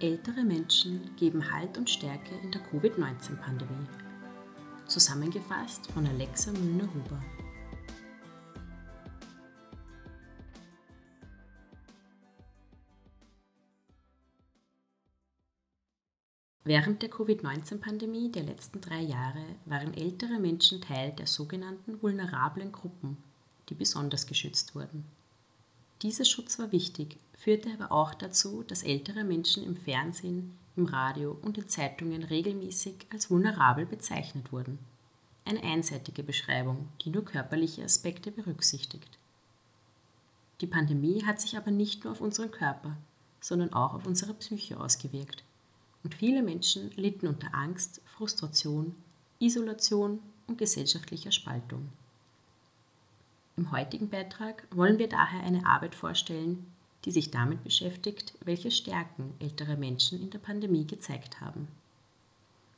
Ältere Menschen geben Halt und Stärke in der Covid-19-Pandemie. Zusammengefasst von Alexa Müllner-Huber. Während der Covid-19-Pandemie der letzten drei Jahre waren ältere Menschen Teil der sogenannten vulnerablen Gruppen, die besonders geschützt wurden. Dieser Schutz war wichtig, führte aber auch dazu, dass ältere Menschen im Fernsehen, im Radio und in Zeitungen regelmäßig als vulnerabel bezeichnet wurden. Eine einseitige Beschreibung, die nur körperliche Aspekte berücksichtigt. Die Pandemie hat sich aber nicht nur auf unseren Körper, sondern auch auf unsere Psyche ausgewirkt. Und viele Menschen litten unter Angst, Frustration, Isolation und gesellschaftlicher Spaltung. Im heutigen Beitrag wollen wir daher eine Arbeit vorstellen, die sich damit beschäftigt, welche Stärken ältere Menschen in der Pandemie gezeigt haben.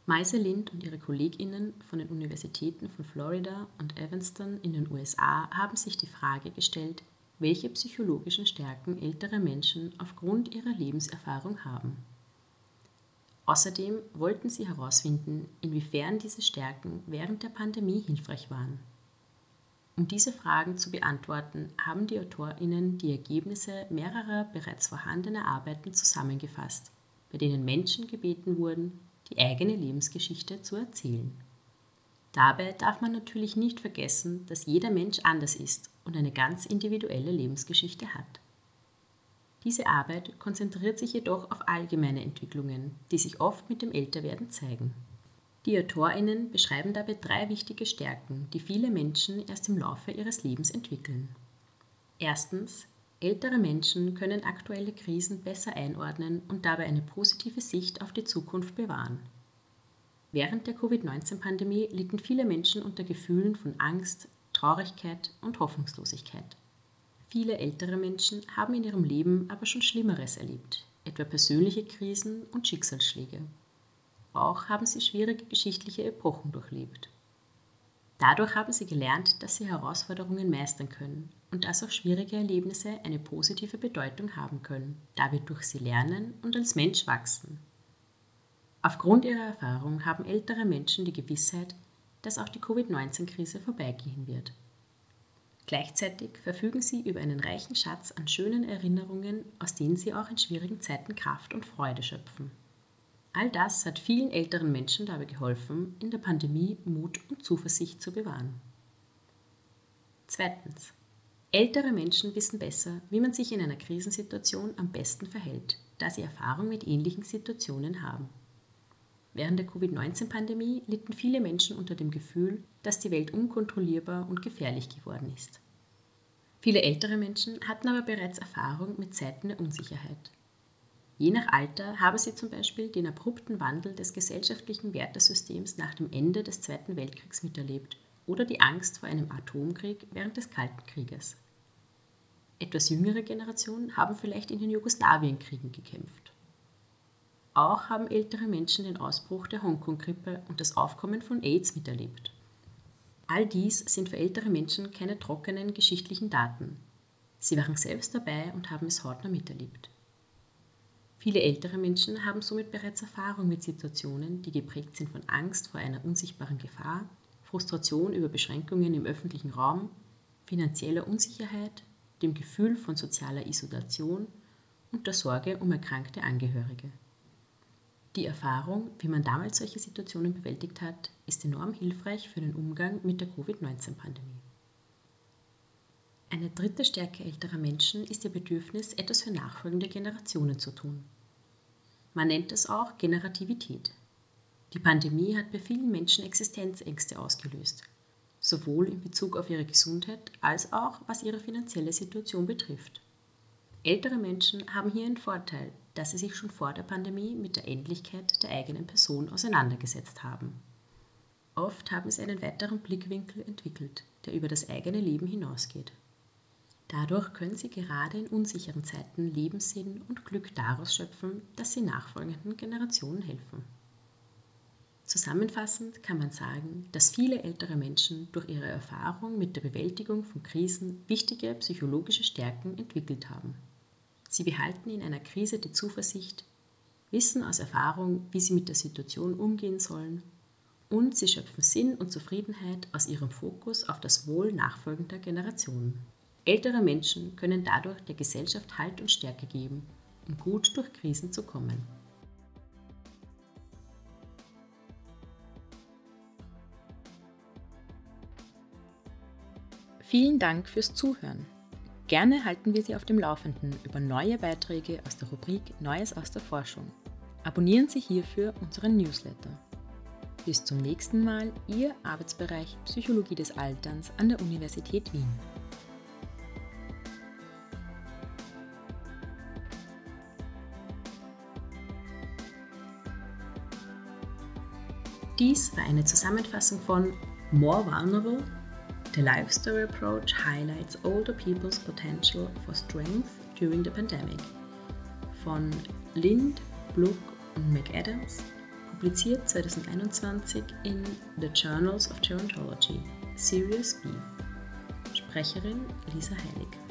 Meise Lind und ihre KollegInnen von den Universitäten von Florida und Evanston in den USA haben sich die Frage gestellt, welche psychologischen Stärken ältere Menschen aufgrund ihrer Lebenserfahrung haben. Außerdem wollten sie herausfinden, inwiefern diese Stärken während der Pandemie hilfreich waren. Um diese Fragen zu beantworten, haben die AutorInnen die Ergebnisse mehrerer bereits vorhandener Arbeiten zusammengefasst, bei denen Menschen gebeten wurden, die eigene Lebensgeschichte zu erzählen. Dabei darf man natürlich nicht vergessen, dass jeder Mensch anders ist und eine ganz individuelle Lebensgeschichte hat. Diese Arbeit konzentriert sich jedoch auf allgemeine Entwicklungen, die sich oft mit dem Älterwerden zeigen. Die AutorInnen beschreiben dabei drei wichtige Stärken, die viele Menschen erst im Laufe ihres Lebens entwickeln. Erstens, ältere Menschen können aktuelle Krisen besser einordnen und dabei eine positive Sicht auf die Zukunft bewahren. Während der Covid-19-Pandemie litten viele Menschen unter Gefühlen von Angst, Traurigkeit und Hoffnungslosigkeit. Viele ältere Menschen haben in ihrem Leben aber schon Schlimmeres erlebt, etwa persönliche Krisen und Schicksalsschläge. Auch haben sie schwierige geschichtliche Epochen durchlebt. Dadurch haben sie gelernt, dass sie Herausforderungen meistern können und dass auch schwierige Erlebnisse eine positive Bedeutung haben können, da wir durch sie lernen und als Mensch wachsen. Aufgrund ihrer Erfahrung haben ältere Menschen die Gewissheit, dass auch die Covid-19-Krise vorbeigehen wird. Gleichzeitig verfügen sie über einen reichen Schatz an schönen Erinnerungen, aus denen sie auch in schwierigen Zeiten Kraft und Freude schöpfen. All das hat vielen älteren Menschen dabei geholfen, in der Pandemie Mut und Zuversicht zu bewahren. Zweitens. Ältere Menschen wissen besser, wie man sich in einer Krisensituation am besten verhält, da sie Erfahrung mit ähnlichen Situationen haben. Während der Covid-19-Pandemie litten viele Menschen unter dem Gefühl, dass die Welt unkontrollierbar und gefährlich geworden ist. Viele ältere Menschen hatten aber bereits Erfahrung mit Zeiten der Unsicherheit. Je nach Alter haben sie zum Beispiel den abrupten Wandel des gesellschaftlichen Wertesystems nach dem Ende des Zweiten Weltkriegs miterlebt oder die Angst vor einem Atomkrieg während des Kalten Krieges. Etwas jüngere Generationen haben vielleicht in den Jugoslawienkriegen gekämpft. Auch haben ältere Menschen den Ausbruch der Hongkong-Grippe und das Aufkommen von AIDS miterlebt. All dies sind für ältere Menschen keine trockenen geschichtlichen Daten. Sie waren selbst dabei und haben es hautnah miterlebt. Viele ältere Menschen haben somit bereits Erfahrung mit Situationen, die geprägt sind von Angst vor einer unsichtbaren Gefahr, Frustration über Beschränkungen im öffentlichen Raum, finanzieller Unsicherheit, dem Gefühl von sozialer Isolation und der Sorge um erkrankte Angehörige. Die Erfahrung, wie man damals solche Situationen bewältigt hat, ist enorm hilfreich für den Umgang mit der Covid-19-Pandemie. Eine dritte Stärke älterer Menschen ist ihr Bedürfnis, etwas für nachfolgende Generationen zu tun. Man nennt es auch Generativität. Die Pandemie hat bei vielen Menschen Existenzängste ausgelöst, sowohl in Bezug auf ihre Gesundheit als auch was ihre finanzielle Situation betrifft. Ältere Menschen haben hier einen Vorteil, dass sie sich schon vor der Pandemie mit der Endlichkeit der eigenen Person auseinandergesetzt haben. Oft haben sie einen weiteren Blickwinkel entwickelt, der über das eigene Leben hinausgeht. Dadurch können sie gerade in unsicheren Zeiten Lebenssinn und Glück daraus schöpfen, dass sie nachfolgenden Generationen helfen. Zusammenfassend kann man sagen, dass viele ältere Menschen durch ihre Erfahrung mit der Bewältigung von Krisen wichtige psychologische Stärken entwickelt haben. Sie behalten in einer Krise die Zuversicht, wissen aus Erfahrung, wie sie mit der Situation umgehen sollen und sie schöpfen Sinn und Zufriedenheit aus ihrem Fokus auf das Wohl nachfolgender Generationen. Ältere Menschen können dadurch der Gesellschaft Halt und Stärke geben, um gut durch Krisen zu kommen. Vielen Dank fürs Zuhören. Gerne halten wir Sie auf dem Laufenden über neue Beiträge aus der Rubrik Neues aus der Forschung. Abonnieren Sie hierfür unseren Newsletter. Bis zum nächsten Mal, Ihr Arbeitsbereich Psychologie des Alterns an der Universität Wien. Dies war eine Zusammenfassung von More Vulnerable The Life Story Approach highlights older people's potential for strength during the pandemic. Von Lind, Bluck und McAdams, publiziert 2021 in The Journals of Gerontology, Series B. Sprecherin Lisa Heilig.